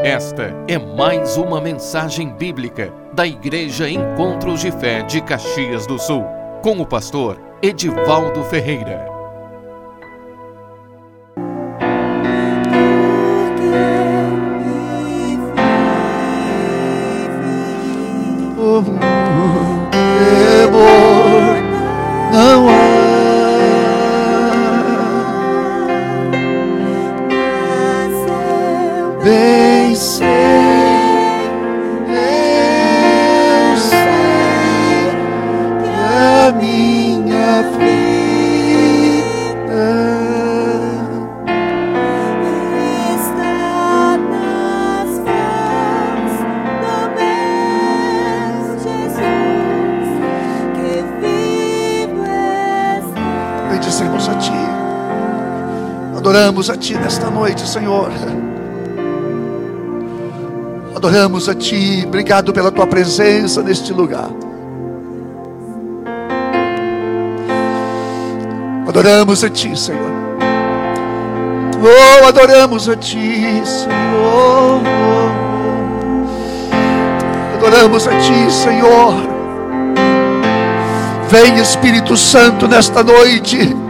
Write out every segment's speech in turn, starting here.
Esta é mais uma mensagem bíblica da Igreja Encontros de Fé de Caxias do Sul, com o pastor Edivaldo Ferreira. Noite, Senhor. Adoramos a Ti, obrigado pela Tua presença neste lugar. Adoramos a Ti, Senhor. Oh, adoramos a Ti, Senhor. Adoramos a Ti, Senhor. Vem Espírito Santo nesta noite.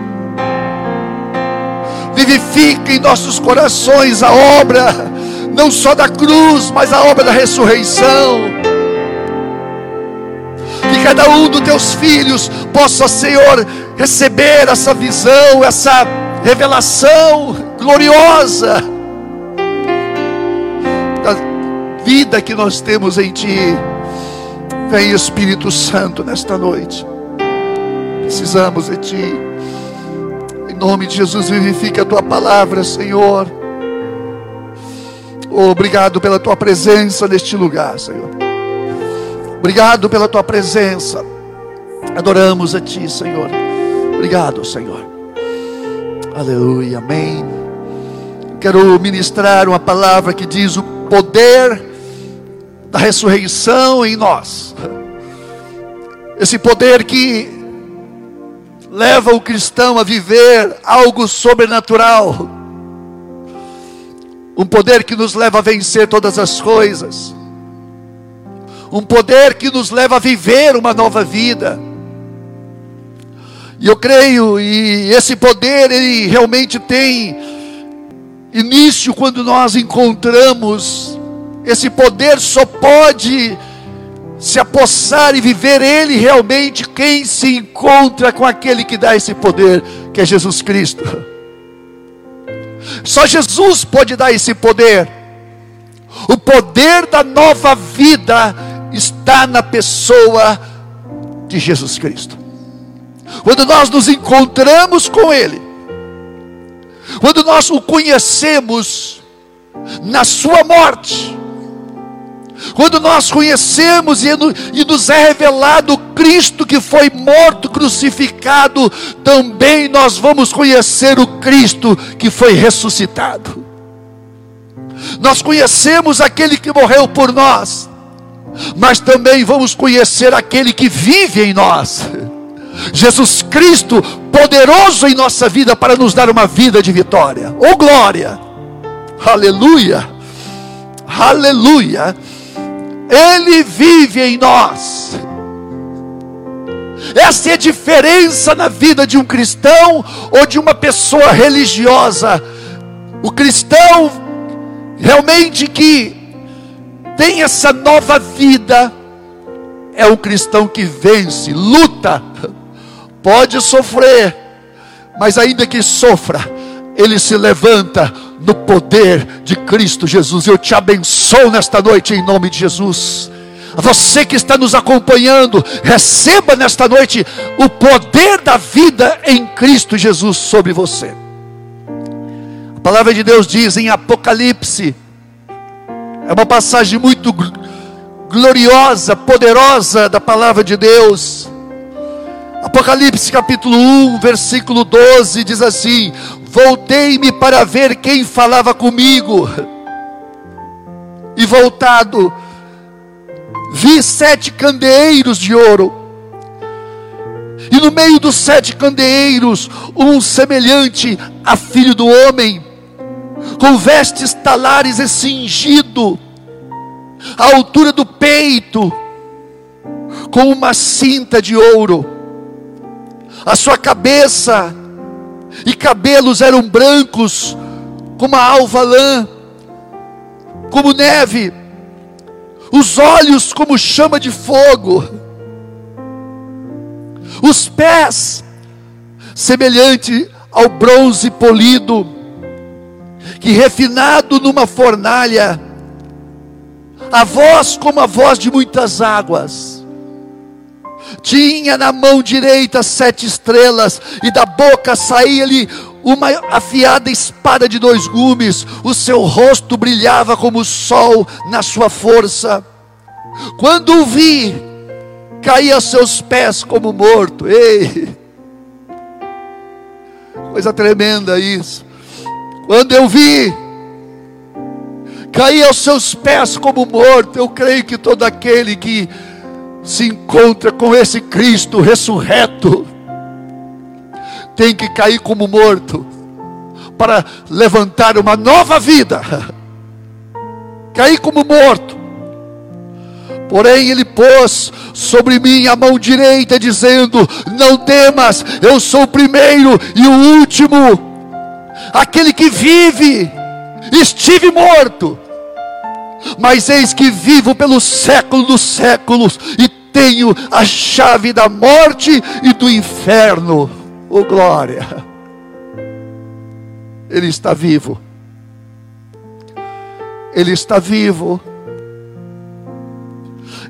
Vivifica em nossos corações a obra, não só da cruz, mas a obra da ressurreição. Que cada um dos teus filhos possa, Senhor, receber essa visão, essa revelação gloriosa da vida que nós temos em Ti. Vem Espírito Santo nesta noite. Precisamos de Ti. Nome de Jesus, vivifica a Tua palavra, Senhor. Oh, obrigado pela Tua presença neste lugar, Senhor. Obrigado pela Tua presença. Adoramos a Ti, Senhor. Obrigado, Senhor. Aleluia, amém. Quero ministrar uma palavra que diz o poder da ressurreição em nós. Esse poder que leva o cristão a viver algo sobrenatural. Um poder que nos leva a vencer todas as coisas. Um poder que nos leva a viver uma nova vida. E eu creio, e esse poder, ele realmente tem início quando nós encontramos. Esse poder só pode se apossar e viver ele realmente quem se encontra com aquele que dá esse poder, que é Jesus Cristo. Só Jesus pode dar esse poder. O poder da nova vida está na pessoa de Jesus Cristo. Quando nós nos encontramos com Ele, quando nós o conhecemos na Sua morte, quando nós conhecemos e, nos é revelado Cristo que foi morto, crucificado, também nós vamos conhecer o Cristo que foi ressuscitado. Nós conhecemos aquele que morreu por nós, mas também vamos conhecer aquele que vive em nós. Jesus Cristo, poderoso em nossa vida para nos dar uma vida de vitória. Oh glória! Aleluia! Aleluia! Ele vive em nós. Essa é a diferença na vida de um cristão ou de uma pessoa religiosa. O cristão realmente que tem essa nova vida é um cristão que vence, luta, pode sofrer, mas ainda que sofra, ele se levanta no poder de Cristo Jesus. Eu te abençoo nesta noite em nome de Jesus. Você que está nos acompanhando, receba nesta noite o poder da vida em Cristo Jesus sobre você. A palavra de Deus diz em Apocalipse, é uma passagem muito gloriosa, poderosa da palavra de Deus. Apocalipse capítulo 1, versículo 12 diz assim: Voltei-me para ver quem falava comigo, e voltado, vi sete candeeiros de ouro, e no meio dos sete candeeiros, um semelhante a filho do homem, com vestes talares e cingido, à altura do peito, com uma cinta de ouro. A sua cabeça e cabelos eram brancos, como a alva lã, como neve, os olhos como chama de fogo, os pés semelhante ao bronze polido, que refinado numa fornalha, a voz como a voz de muitas águas. Tinha na mão direita sete estrelas, e da boca saía-lhe uma afiada espada de dois gumes, o seu rosto brilhava como o sol na sua força. Quando o vi, caí a seus pés como morto. Ei! Coisa tremenda isso. Quando eu vi, caí aos seus pés como morto. Eu creio que todo aquele que se encontra com esse Cristo ressurreto, tem que cair como morto, para levantar uma nova vida. Cair como morto. Porém, ele pôs sobre mim a mão direita, dizendo: Não temas, eu sou o primeiro e o último, aquele que vive. Estive morto, mas eis que vivo pelo século dos séculos e tenho a chave da morte e do inferno. Oh glória! Ele está vivo. Ele está vivo.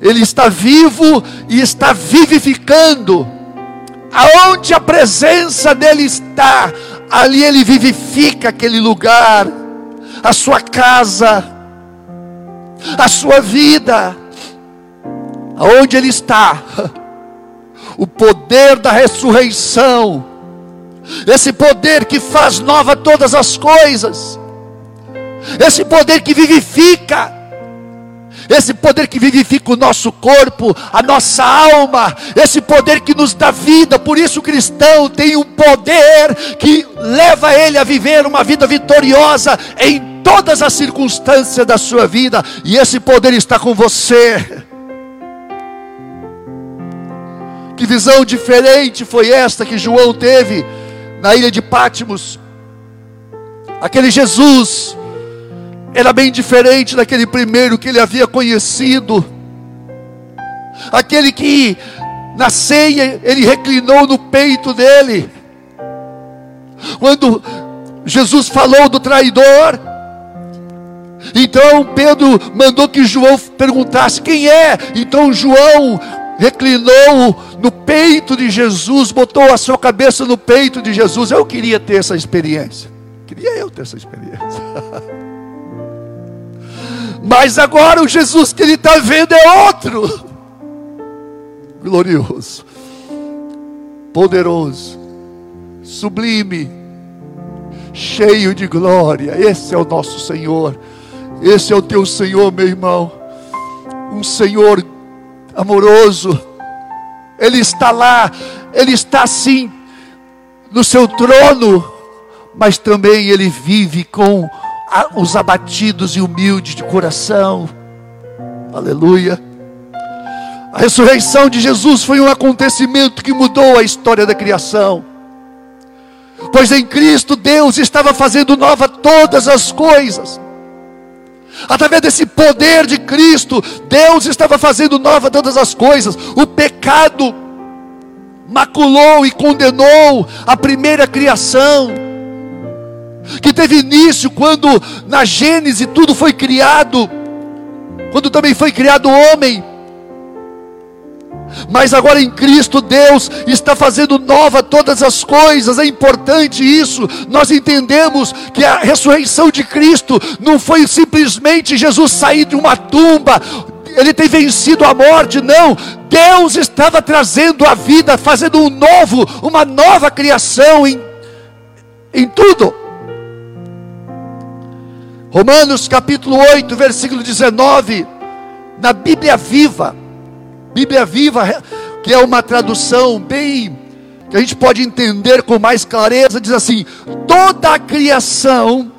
Ele está vivo e está vivificando. Aonde a presença dele está, ali ele vivifica aquele lugar, a sua casa, a sua vida. Aonde ele está, o poder da ressurreição, esse poder que faz nova todas as coisas, esse poder que vivifica, esse poder que vivifica o nosso corpo, a nossa alma, esse poder que nos dá vida. Por isso, o cristão tem um poder que leva ele a viver uma vida vitoriosa em todas as circunstâncias da sua vida, e esse poder está com você. Que visão diferente foi esta que João teve na ilha de Pátimos? Aquele Jesus era bem diferente daquele primeiro que ele havia conhecido. Aquele que na ceia ele reclinou no peito dele. Quando Jesus falou do traidor, então Pedro mandou que João perguntasse quem é. Então João reclinou no peito de Jesus, botou a sua cabeça no peito de Jesus. Eu queria ter essa experiência. Queria eu ter essa experiência. Mas agora o Jesus que ele está vendo é outro. Glorioso, poderoso, sublime, cheio de glória. Esse é o nosso Senhor. Esse é o teu Senhor, meu irmão. Um Senhor amoroso. Ele está lá, ele está assim no seu trono, mas também ele vive com os abatidos e humildes de coração. Aleluia. A ressurreição de Jesus foi um acontecimento que mudou a história da criação. Pois em Cristo Deus estava fazendo nova todas as coisas. Através desse poder de Cristo, Deus estava fazendo nova todas as coisas. O pecado maculou e condenou a primeira criação, que teve início quando na Gênese tudo foi criado, quando também foi criado o homem. Mas agora em Cristo Deus está fazendo nova todas as coisas, é importante isso. Nós entendemos que a ressurreição de Cristo não foi simplesmente Jesus sair de uma tumba, ele tem vencido a morte, não. Deus estava trazendo a vida, fazendo um novo, uma nova criação em, em tudo. Romanos capítulo 8, versículo 19, na Bíblia viva Bíblia Viva, que é uma tradução bem que a gente pode entender com mais clareza, diz assim: toda a criação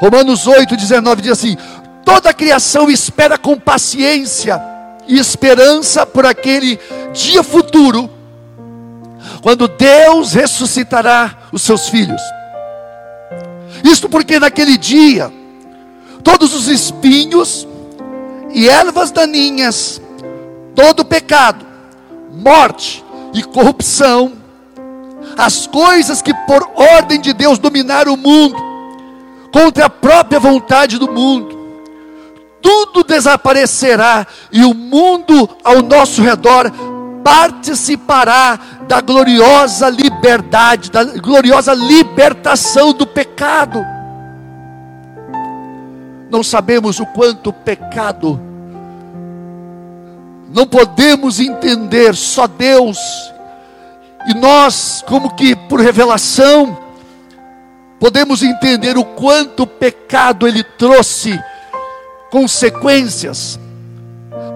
Romanos 8, 19 diz assim: toda a criação espera com paciência e esperança por aquele dia futuro, quando Deus ressuscitará os seus filhos. Isto porque naquele dia, todos os espinhos e ervas daninhas, todo pecado, morte e corrupção, as coisas que por ordem de Deus dominaram o mundo, contra a própria vontade do mundo, tudo desaparecerá e o mundo ao nosso redor participará da gloriosa liberdade, da gloriosa libertação do pecado. Não sabemos o quanto o pecado, não podemos entender, só Deus, e nós, como que por revelação, podemos entender o quanto o pecado ele trouxe consequências.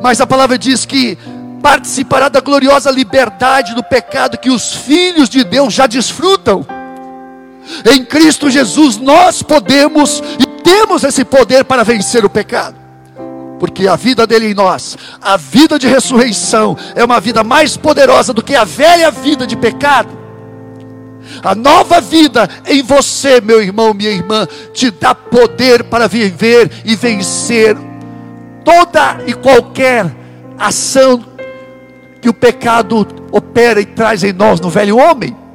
Mas a palavra diz que participará da gloriosa liberdade do pecado que os filhos de Deus já desfrutam. Em Cristo Jesus nós podemos e temos esse poder para vencer o pecado. Porque a vida dele em nós, a vida de ressurreição, é uma vida mais poderosa do que a velha vida de pecado. A nova vida em você, meu irmão, minha irmã, te dá poder para viver e vencer toda e qualquer ação que o pecado opera e traz em nós no velho homem.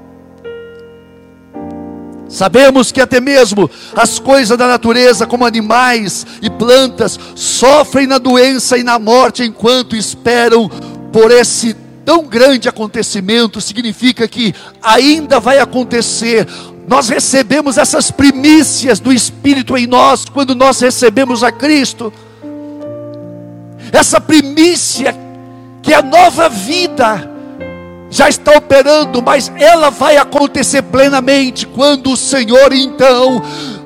Sabemos que até mesmo as coisas da natureza, como animais e plantas, sofrem na doença e na morte enquanto esperam por esse tão grande acontecimento. Significa que ainda vai acontecer. Nós recebemos essas primícias do Espírito em nós quando nós recebemos a Cristo. Essa primícia que a nova vida já está operando, mas ela vai acontecer plenamente quando o Senhor então,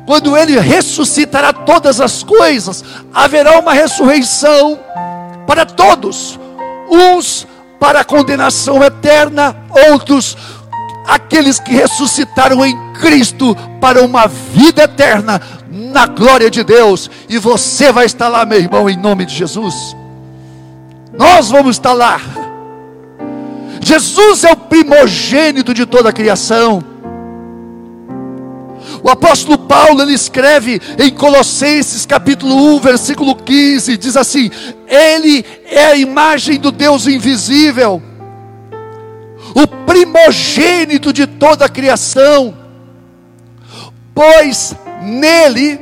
quando ele ressuscitará todas as coisas, haverá uma ressurreição para todos, uns para a condenação eterna, outros aqueles que ressuscitaram em Cristo para uma vida eterna na glória de Deus, e você vai estar lá, meu irmão, em nome de Jesus. Nós vamos estar lá. Jesus é o primogênito de toda a criação. O apóstolo Paulo ele escreve em Colossenses capítulo 1, versículo 15, diz assim: Ele é a imagem do Deus invisível, o primogênito de toda a criação, pois nele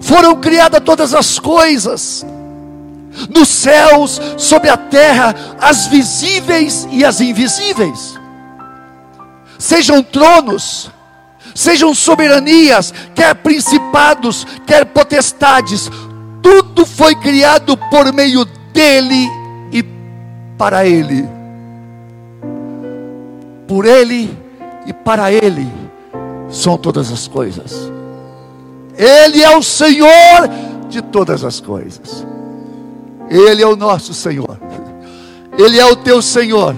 foram criadas todas as coisas nos céus, sobre a terra, as visíveis e as invisíveis. Sejam tronos, sejam soberanias, quer principados, quer potestades, tudo foi criado por meio dele e para ele. Por ele e para ele são todas as coisas. Ele é o Senhor de todas as coisas. Ele é o nosso Senhor. Ele é o teu Senhor.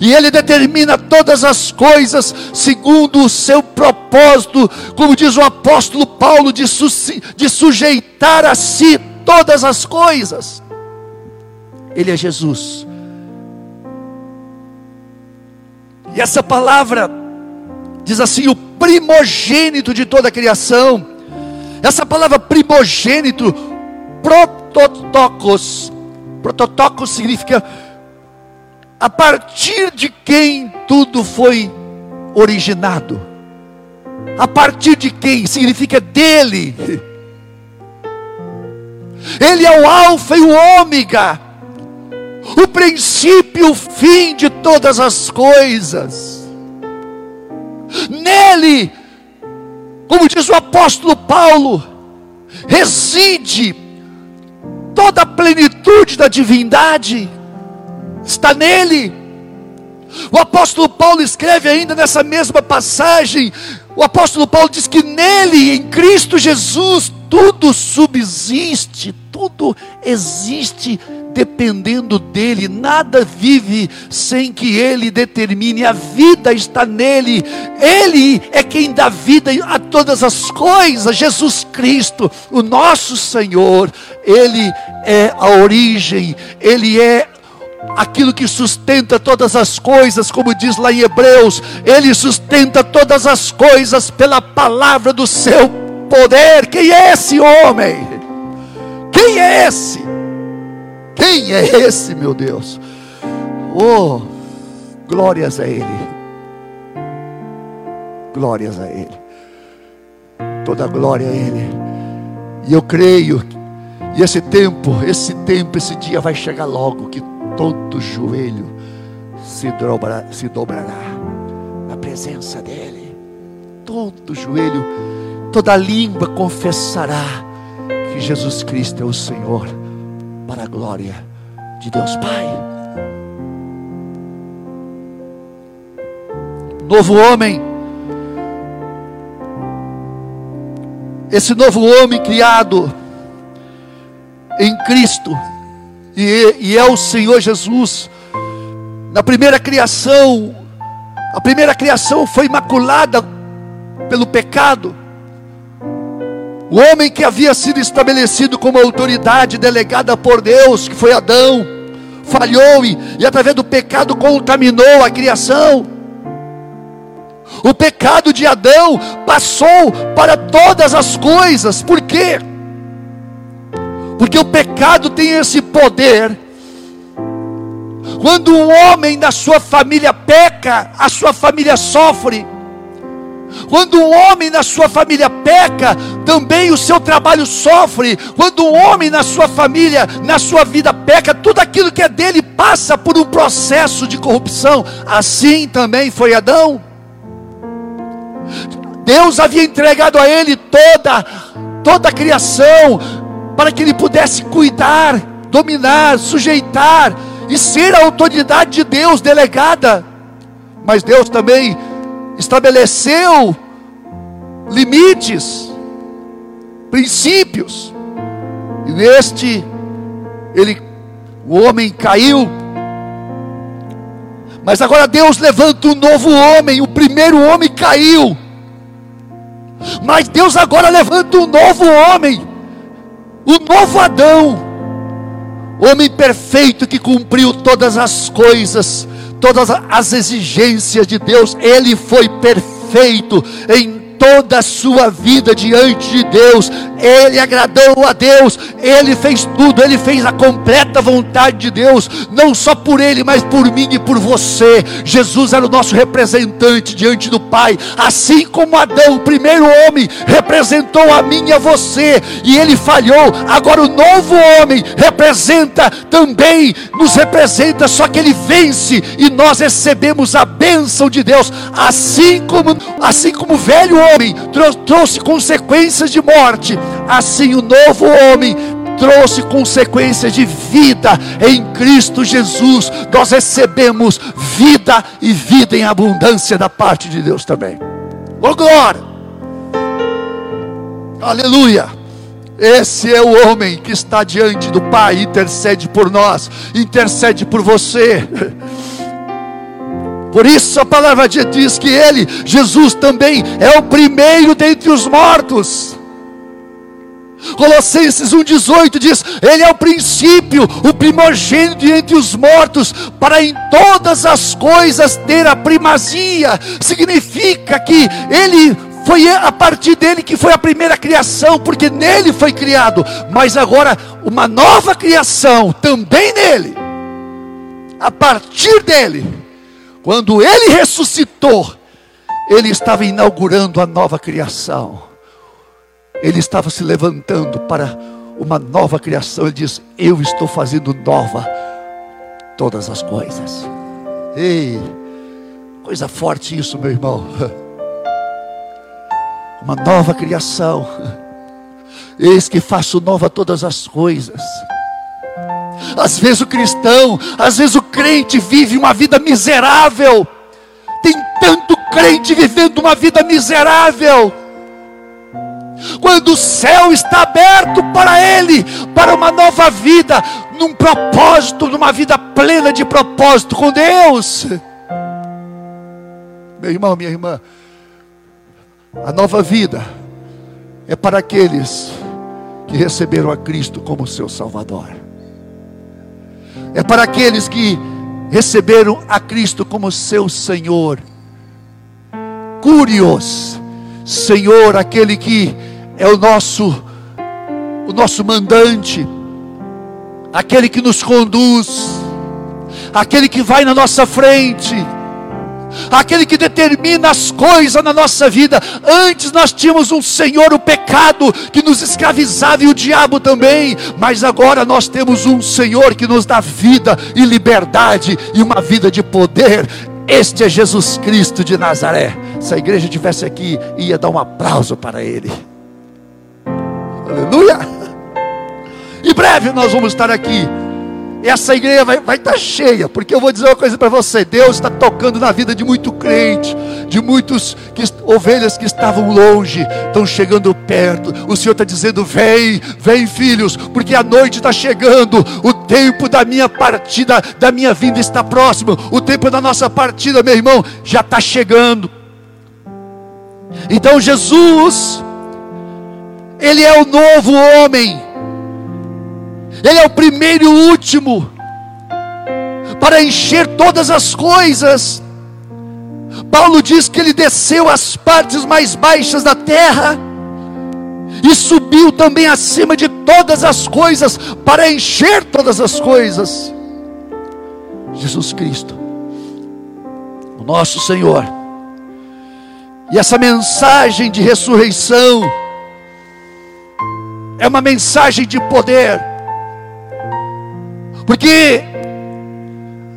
E Ele determina todas as coisas segundo o seu propósito, como diz o apóstolo Paulo, de, su de sujeitar a si todas as coisas. Ele é Jesus. E essa palavra diz assim: o primogênito de toda a criação. Essa palavra primogênito, prototocos. Prototocos significa a partir de quem tudo foi originado. A partir de quem significa dele. Ele é o alfa e o ômega. O princípio e o fim de todas as coisas. Nele, como diz o apóstolo Paulo, reside toda a plenitude da divindade está nele. O apóstolo Paulo escreve ainda nessa mesma passagem: o apóstolo Paulo diz que nele, em Cristo Jesus, tudo subsiste, tudo existe dependendo dele, nada vive sem que ele determine, a vida está nele, ele é quem dá vida a todas as coisas, Jesus Cristo, o nosso Senhor, ele é a origem, ele é aquilo que sustenta todas as coisas, como diz lá em Hebreus, ele sustenta todas as coisas pela palavra do seu poder. Quem é esse homem? Quem é esse? Quem é esse, meu Deus? Oh, glórias a Ele. Glórias a Ele. Toda glória a Ele. E eu creio, e esse tempo, esse tempo, esse dia vai chegar logo, que todo joelho se, dobra, se dobrará na presença dEle. Todo joelho, toda língua confessará que Jesus Cristo é o Senhor, para a glória de Deus Pai. Novo homem, esse novo homem criado em Cristo, e, e é o Senhor Jesus. Na primeira criação, a primeira criação foi imaculada pelo pecado. O homem que havia sido estabelecido como autoridade delegada por Deus, que foi Adão, falhou e, e através do pecado contaminou a criação. O pecado de Adão passou para todas as coisas, por quê? Porque o pecado tem esse poder. Quando um homem da sua família peca, a sua família sofre. Quando um homem na sua família peca, também o seu trabalho sofre. Quando um homem na sua família, na sua vida peca, tudo aquilo que é dele passa por um processo de corrupção. Assim também foi Adão. Deus havia entregado a ele toda toda a criação, para que ele pudesse cuidar, dominar, sujeitar e ser a autoridade de Deus delegada. Mas Deus também estabeleceu limites, princípios. E neste ele o homem caiu. Mas agora Deus levanta um novo homem, o primeiro homem caiu. Mas Deus agora levanta um novo homem o novo Adão, homem perfeito que cumpriu todas as coisas, todas as exigências de Deus, ele foi perfeito em toda a sua vida diante de Deus, ele agradou a Deus, ele fez tudo, ele fez a completa vontade de Deus, não só por ele, mas por mim e por você. Jesus era o nosso representante diante do Pai, assim como Adão, o primeiro homem, representou a mim e a você, e ele falhou. Agora o novo homem representa também, nos representa, só que ele vence e nós recebemos a bênção de Deus, assim como assim como o velho homem trouxe consequências de morte, assim o novo homem trouxe consequências de vida em Cristo Jesus. Nós recebemos vida e vida em abundância da parte de Deus também. Oh glória! Aleluia! Esse é o homem que está diante do Pai, intercede por nós, intercede por você. Por isso a palavra de diz que ele, Jesus também é o primeiro dentre os mortos. Colossenses 1,18 diz: Ele é o princípio, o primogênito entre os mortos, para em todas as coisas ter a primazia. Significa que Ele foi a partir dele que foi a primeira criação, porque nele foi criado, mas agora uma nova criação também nele, a partir dele quando ele ressuscitou, ele estava inaugurando a nova criação. Ele estava se levantando para uma nova criação. Ele diz: Eu estou fazendo nova todas as coisas. Ei, coisa forte isso, meu irmão. Uma nova criação. Eis que faço nova todas as coisas. Às vezes o cristão, às vezes o crente vive uma vida miserável. Tem tanto crente vivendo uma vida miserável. Quando o céu está aberto para ele, para uma nova vida, num propósito, numa vida plena de propósito com Deus. Meu irmão, minha irmã, a nova vida é para aqueles que receberam a Cristo como seu Salvador. É para aqueles que receberam a Cristo como seu Senhor. Curios, Senhor, aquele que é o nosso o nosso mandante, aquele que nos conduz, aquele que vai na nossa frente, aquele que determina as coisas na nossa vida. Antes nós tínhamos um Senhor, o pecado, que nos escravizava e o diabo também, mas agora nós temos um Senhor que nos dá vida e liberdade e uma vida de poder. Este é Jesus Cristo de Nazaré. Se a igreja estivesse aqui, ia dar um aplauso para Ele. Aleluia! Em breve nós vamos estar aqui. Essa igreja vai, vai estar cheia, porque eu vou dizer uma coisa para você: Deus está tocando na vida de muito crente, de muitos que, ovelhas que estavam longe, estão chegando perto. O Senhor está dizendo: vem, vem, filhos, porque a noite está chegando, o tempo da minha partida, da minha vinda está próximo, o tempo da nossa partida, meu irmão, já está chegando. Então Jesus, Ele é o novo homem ele é o primeiro e o último para encher todas as coisas. Paulo diz que ele desceu às partes mais baixas da terra e subiu também acima de todas as coisas para encher todas as coisas. Jesus Cristo, o nosso Senhor. E essa mensagem de ressurreição é uma mensagem de poder porque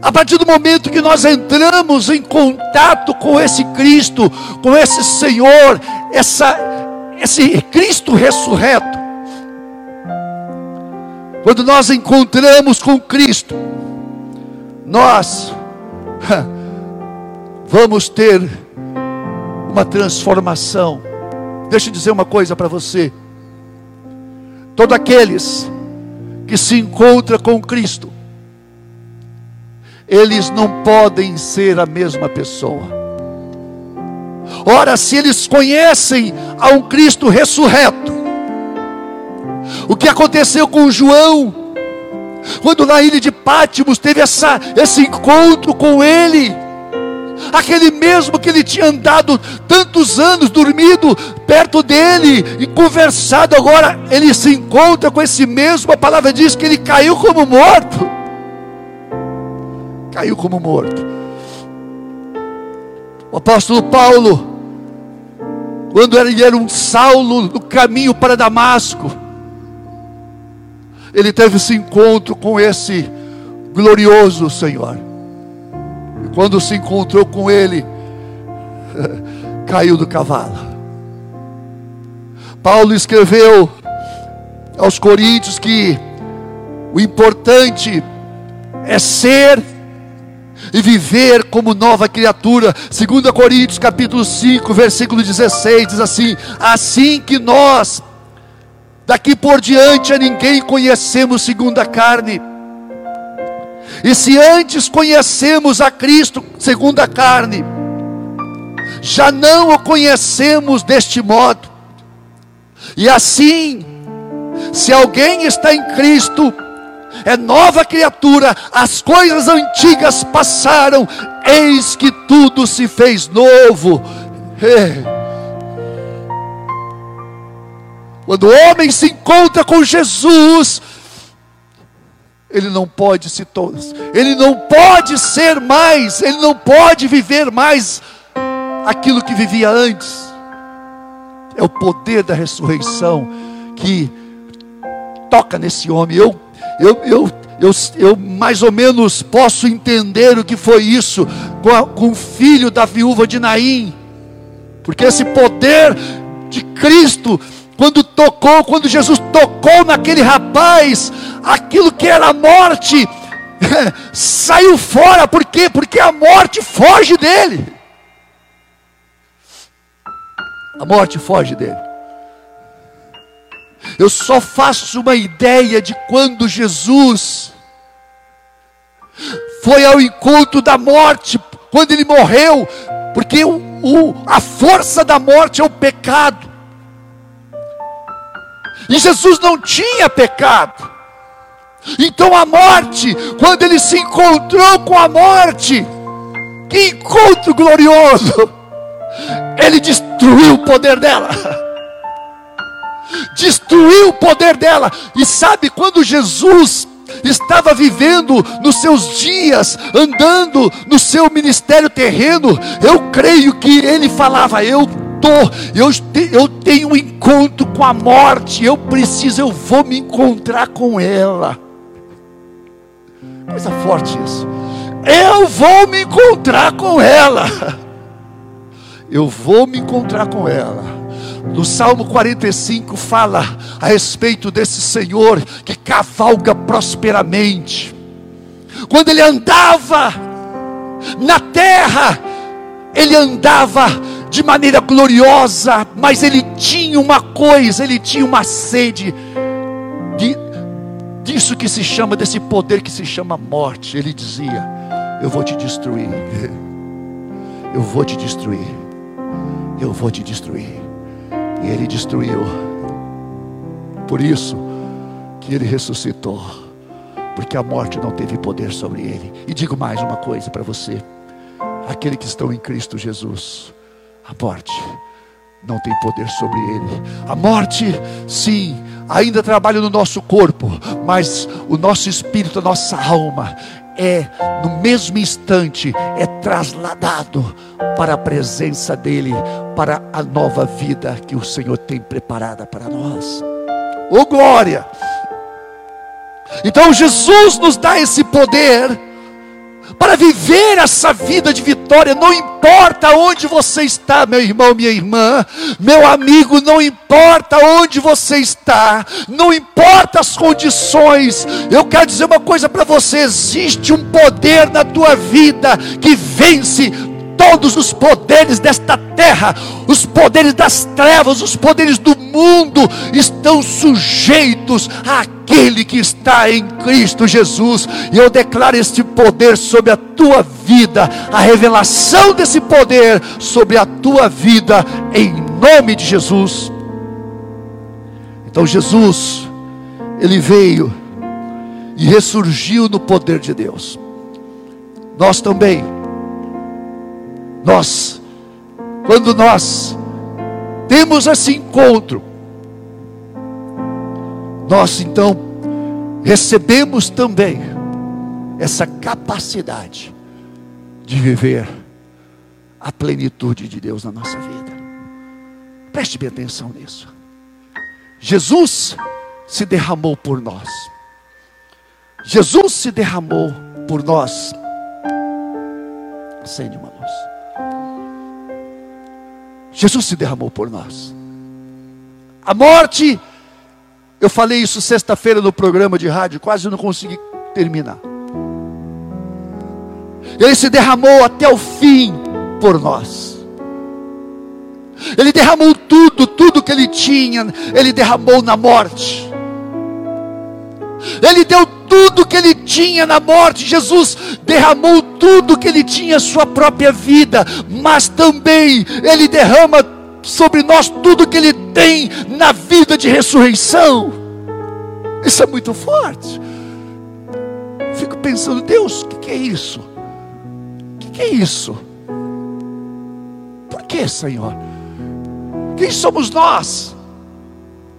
a partir do momento que nós entramos em contato com esse Cristo, com esse Senhor, essa, esse Cristo ressurreto, quando nós encontramos com Cristo, nós vamos ter uma transformação. Deixa eu dizer uma coisa para você. Todos aqueles que se encontra com Cristo, eles não podem ser a mesma pessoa. Ora, se eles conhecem a um Cristo ressurreto, o que aconteceu com João, quando na ilha de Pátimos teve essa, esse encontro com ele, aquele mesmo que ele tinha andado tantos anos, dormido perto dele e conversado, agora ele se encontra com esse mesmo, a palavra diz que ele caiu como morto. Caiu como morto. O apóstolo Paulo, quando ele era um Saulo no caminho para Damasco, ele teve esse encontro com esse glorioso Senhor quando se encontrou com ele, caiu do cavalo. Paulo escreveu aos Coríntios que o importante é ser e viver como nova criatura. 2 Coríntios capítulo 5, versículo 16 diz assim: assim que nós daqui por diante a ninguém conhecemos segundo a carne e se antes conhecemos a Cristo segundo a carne, já não o conhecemos deste modo. E assim, se alguém está em Cristo, é nova criatura, as coisas antigas passaram, eis que tudo se fez novo. É. Quando o homem se encontra com Jesus, ele não pode se ele não pode ser mais, ele não pode viver mais aquilo que vivia antes. É o poder da ressurreição que toca nesse homem. Eu, eu, eu, eu, eu mais ou menos posso entender o que foi isso com, a, com o filho da viúva de Naim, porque esse poder de Cristo quando tocou, quando Jesus tocou naquele rapaz, aquilo que era morte saiu fora, por quê? Porque a morte foge dele. A morte foge dele. Eu só faço uma ideia de quando Jesus foi ao encontro da morte, quando ele morreu, porque o, o, a força da morte é o pecado. E Jesus não tinha pecado. Então a morte, quando ele se encontrou com a morte, que encontro glorioso! Ele destruiu o poder dela. Destruiu o poder dela. E sabe quando Jesus estava vivendo nos seus dias, andando no seu ministério terreno, eu creio que ele falava: Eu tô, eu, eu tenho um encontro com a morte, eu preciso, eu vou me encontrar com ela. Coisa forte isso. Eu vou me encontrar com ela. Eu vou me encontrar com ela. No Salmo 45 fala a respeito desse Senhor que cavalga prosperamente. Quando ele andava na terra, ele andava de maneira gloriosa, mas ele tinha uma coisa, ele tinha uma sede de, disso que se chama, desse poder que se chama morte. Ele dizia: Eu vou te destruir, eu vou te destruir, eu vou te destruir. E ele destruiu. Por isso que ele ressuscitou, porque a morte não teve poder sobre ele. E digo mais uma coisa para você: aquele que estão em Cristo Jesus, a morte não tem poder sobre ele. A morte, sim, ainda trabalha no nosso corpo, mas o nosso espírito, a nossa alma, é no mesmo instante é trasladado para a presença dele, para a nova vida que o Senhor tem preparada para nós. Oh glória! Então Jesus nos dá esse poder para viver essa vida de vitória, não importa onde você está, meu irmão, minha irmã, meu amigo, não importa onde você está, não importa as condições, eu quero dizer uma coisa para você: existe um poder na tua vida que vence todos os poderes desta terra, os poderes das trevas, os poderes do mundo estão sujeitos àquele que está em Cristo Jesus. E eu declaro este poder sobre a tua vida, a revelação desse poder sobre a tua vida, em nome de Jesus. Então, Jesus, Ele veio e ressurgiu no poder de Deus. Nós também nós, quando nós temos esse encontro, nós então recebemos também essa capacidade de viver a plenitude de Deus na nossa vida. Preste bem atenção nisso. Jesus se derramou por nós. Jesus se derramou por nós. Acende uma. Jesus se derramou por nós. A morte, eu falei isso sexta-feira no programa de rádio, quase não consegui terminar. Ele se derramou até o fim por nós. Ele derramou tudo, tudo que ele tinha, ele derramou na morte. Ele deu tudo que ele tinha na morte. Jesus derramou tudo que ele tinha, sua própria vida, mas também ele derrama sobre nós tudo que ele tem na vida de ressurreição. Isso é muito forte. Fico pensando, Deus, o que, que, é isso? O que, que é isso? Por que, Senhor? Quem somos nós?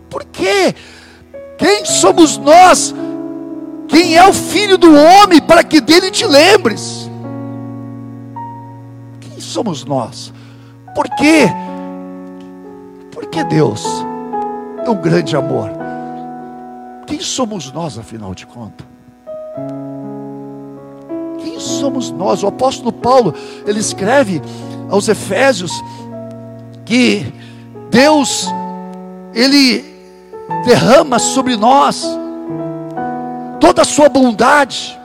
Por quê? Quem somos nós? Quem é o filho do homem para que dele te lembres? Quem somos nós? Por quê? Por que Deus é um grande amor? Quem somos nós, afinal de contas? Quem somos nós? O apóstolo Paulo, ele escreve aos Efésios que Deus, ele derrama sobre nós toda a sua bondade,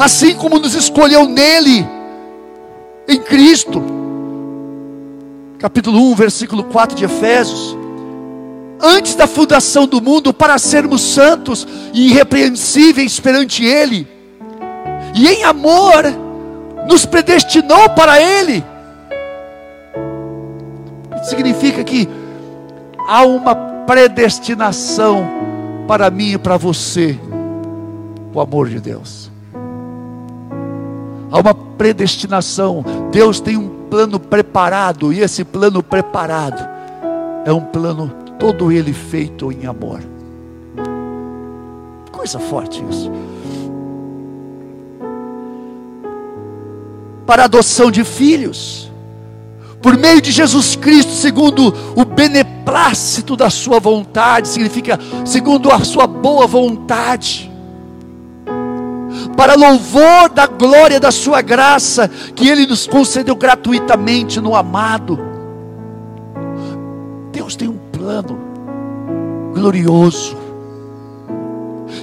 assim como nos escolheu nele, em Cristo. Capítulo 1, versículo 4 de Efésios. antes da fundação do mundo para sermos santos e irrepreensíveis perante Ele. E em amor nos predestinou para Ele. Significa que há uma predestinação para mim e para você, o amor de Deus. Há uma predestinação. Deus tem um plano preparado, e esse plano preparado é um plano todo ele feito em amor. Coisa forte isso. Para adoção de filhos, por meio de Jesus Cristo, segundo o beneplácito da Sua vontade, significa segundo a Sua boa vontade, para louvor da glória da Sua graça, que Ele nos concedeu gratuitamente no amado. Deus tem um plano glorioso.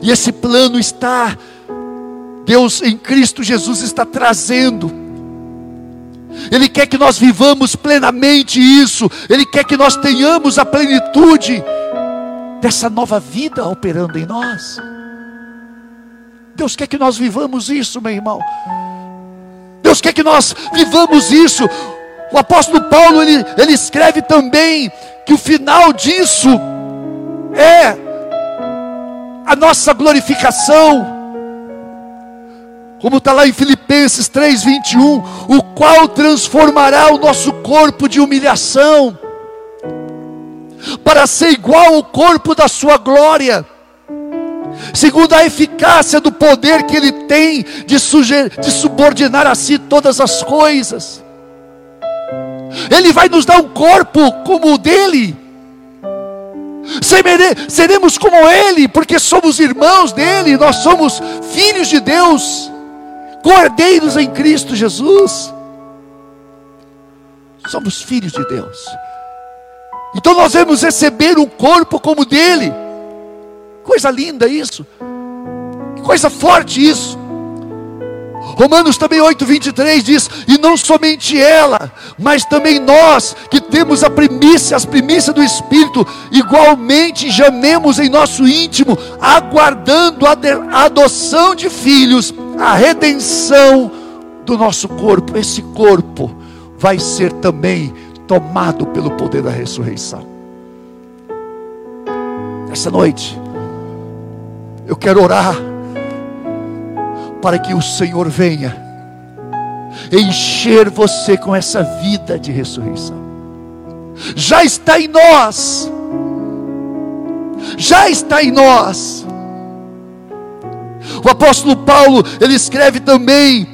E esse plano está, Deus em Cristo Jesus está trazendo. Ele quer que nós vivamos plenamente isso, Ele quer que nós tenhamos a plenitude dessa nova vida operando em nós. Deus quer que nós vivamos isso, meu irmão. Deus quer que nós vivamos isso. O apóstolo Paulo ele, ele escreve também que o final disso é a nossa glorificação. Como está lá em Filipenses 3,21, o qual transformará o nosso corpo de humilhação, para ser igual ao corpo da sua glória, segundo a eficácia do poder que ele tem de, de subordinar a si todas as coisas. Ele vai nos dar um corpo como o dele. Seremos como Ele, porque somos irmãos dele, nós somos filhos de Deus, cordeiros em Cristo Jesus. Somos filhos de Deus. Então nós vamos receber um corpo como dele. Coisa linda isso. Coisa forte isso. Romanos também 8, 23 diz: E não somente ela, mas também nós, que temos a primícia, as primícias do Espírito, igualmente gememos em nosso íntimo, aguardando a adoção de filhos, a redenção do nosso corpo. Esse corpo vai ser também tomado pelo poder da ressurreição. Essa noite, eu quero orar para que o Senhor venha encher você com essa vida de ressurreição. Já está em nós, já está em nós. O apóstolo Paulo, ele escreve também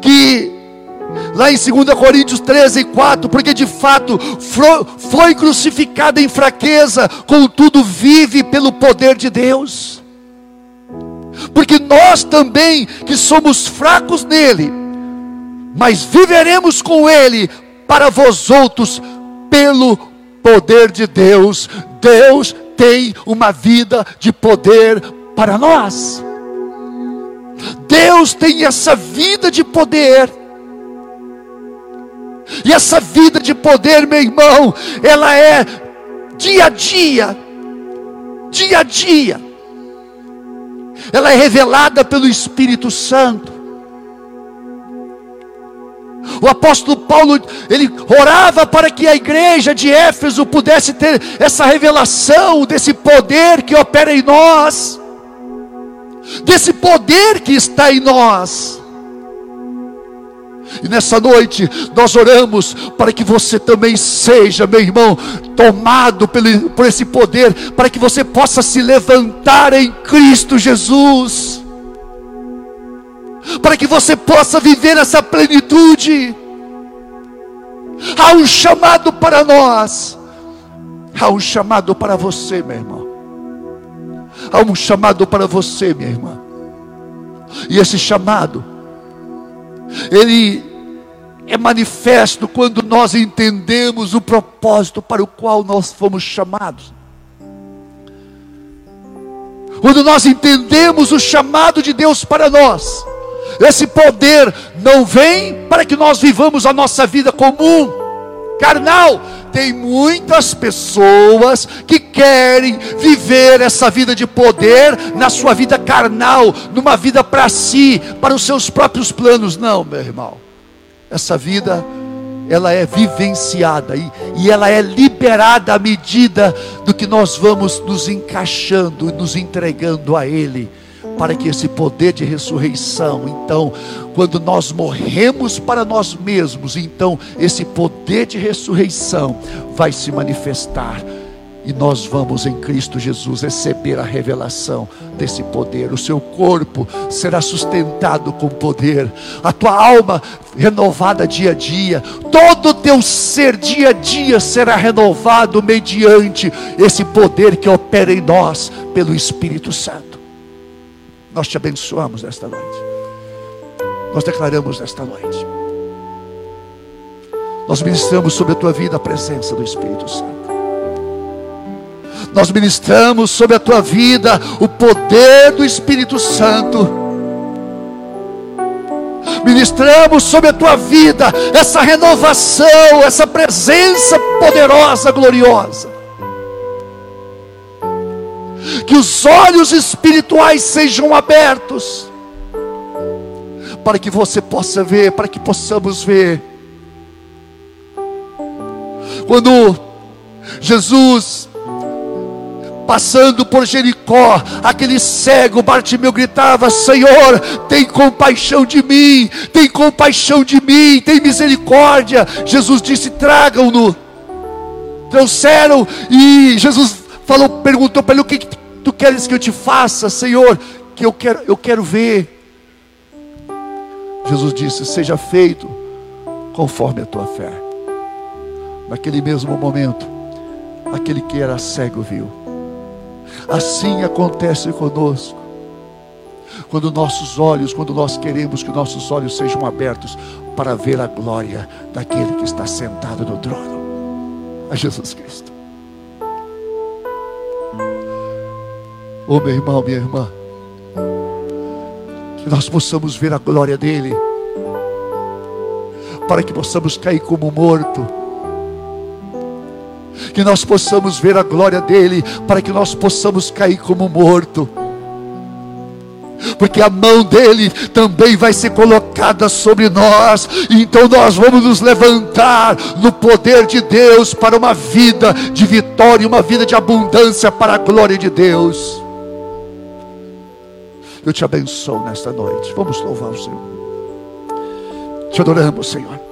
que lá em 2 Coríntios 13, 4, porque de fato foi crucificado em fraqueza, contudo vive pelo poder de Deus porque nós também, que somos fracos nele, mas viveremos com ele para vós outros, pelo poder de Deus. Deus tem uma vida de poder para nós. Deus tem essa vida de poder. E essa vida de poder, meu irmão, ela é dia a dia, dia a dia ela é revelada pelo Espírito Santo. O apóstolo Paulo, ele orava para que a igreja de Éfeso pudesse ter essa revelação desse poder que opera em nós, desse poder que está em nós. E nessa noite nós oramos para que você também seja, meu irmão, tomado pelo, por esse poder, para que você possa se levantar em Cristo Jesus, para que você possa viver essa plenitude. Há um chamado para nós, há um chamado para você, meu irmão. Há um chamado para você, minha irmã. E esse chamado ele é manifesto quando nós entendemos o propósito para o qual nós fomos chamados. Quando nós entendemos o chamado de Deus para nós, esse poder não vem para que nós vivamos a nossa vida comum, carnal. Tem muitas pessoas que querem viver essa vida de poder na sua vida carnal, numa vida para si, para os seus próprios planos. Não, meu irmão. Essa vida ela é vivenciada e, e ela é liberada à medida do que nós vamos nos encaixando e nos entregando a Ele para que esse poder de ressurreição, então, quando nós morremos para nós mesmos, então esse poder de ressurreição vai se manifestar e nós vamos em Cristo Jesus receber a revelação desse poder. O seu corpo será sustentado com poder, a tua alma renovada dia a dia, todo o teu ser dia a dia será renovado mediante esse poder que opera em nós pelo Espírito Santo. Nós te abençoamos nesta noite. Nós declaramos nesta noite. Nós ministramos sobre a tua vida a presença do Espírito Santo. Nós ministramos sobre a tua vida o poder do Espírito Santo. Ministramos sobre a tua vida essa renovação, essa presença poderosa, gloriosa que os olhos espirituais sejam abertos, para que você possa ver, para que possamos ver. Quando Jesus, passando por Jericó, aquele cego Bartimeu gritava: Senhor, tem compaixão de mim, tem compaixão de mim, tem misericórdia. Jesus disse: Tragam-no. Trouxeram e Jesus falou, perguntou para ele o que tu queres que eu te faça, Senhor, que eu quero, eu quero ver. Jesus disse: Seja feito conforme a tua fé. Naquele mesmo momento, aquele que era cego viu. Assim acontece conosco. Quando nossos olhos, quando nós queremos que nossos olhos sejam abertos para ver a glória daquele que está sentado no trono, a Jesus Cristo. Oh, meu irmão, minha irmã, que nós possamos ver a glória dEle, para que possamos cair como morto, que nós possamos ver a glória dEle, para que nós possamos cair como morto porque a mão dele também vai ser colocada sobre nós, então nós vamos nos levantar no poder de Deus para uma vida de vitória, uma vida de abundância para a glória de Deus. Eu te abençoo nesta noite. Vamos louvar o Senhor. Te adoramos, Senhor.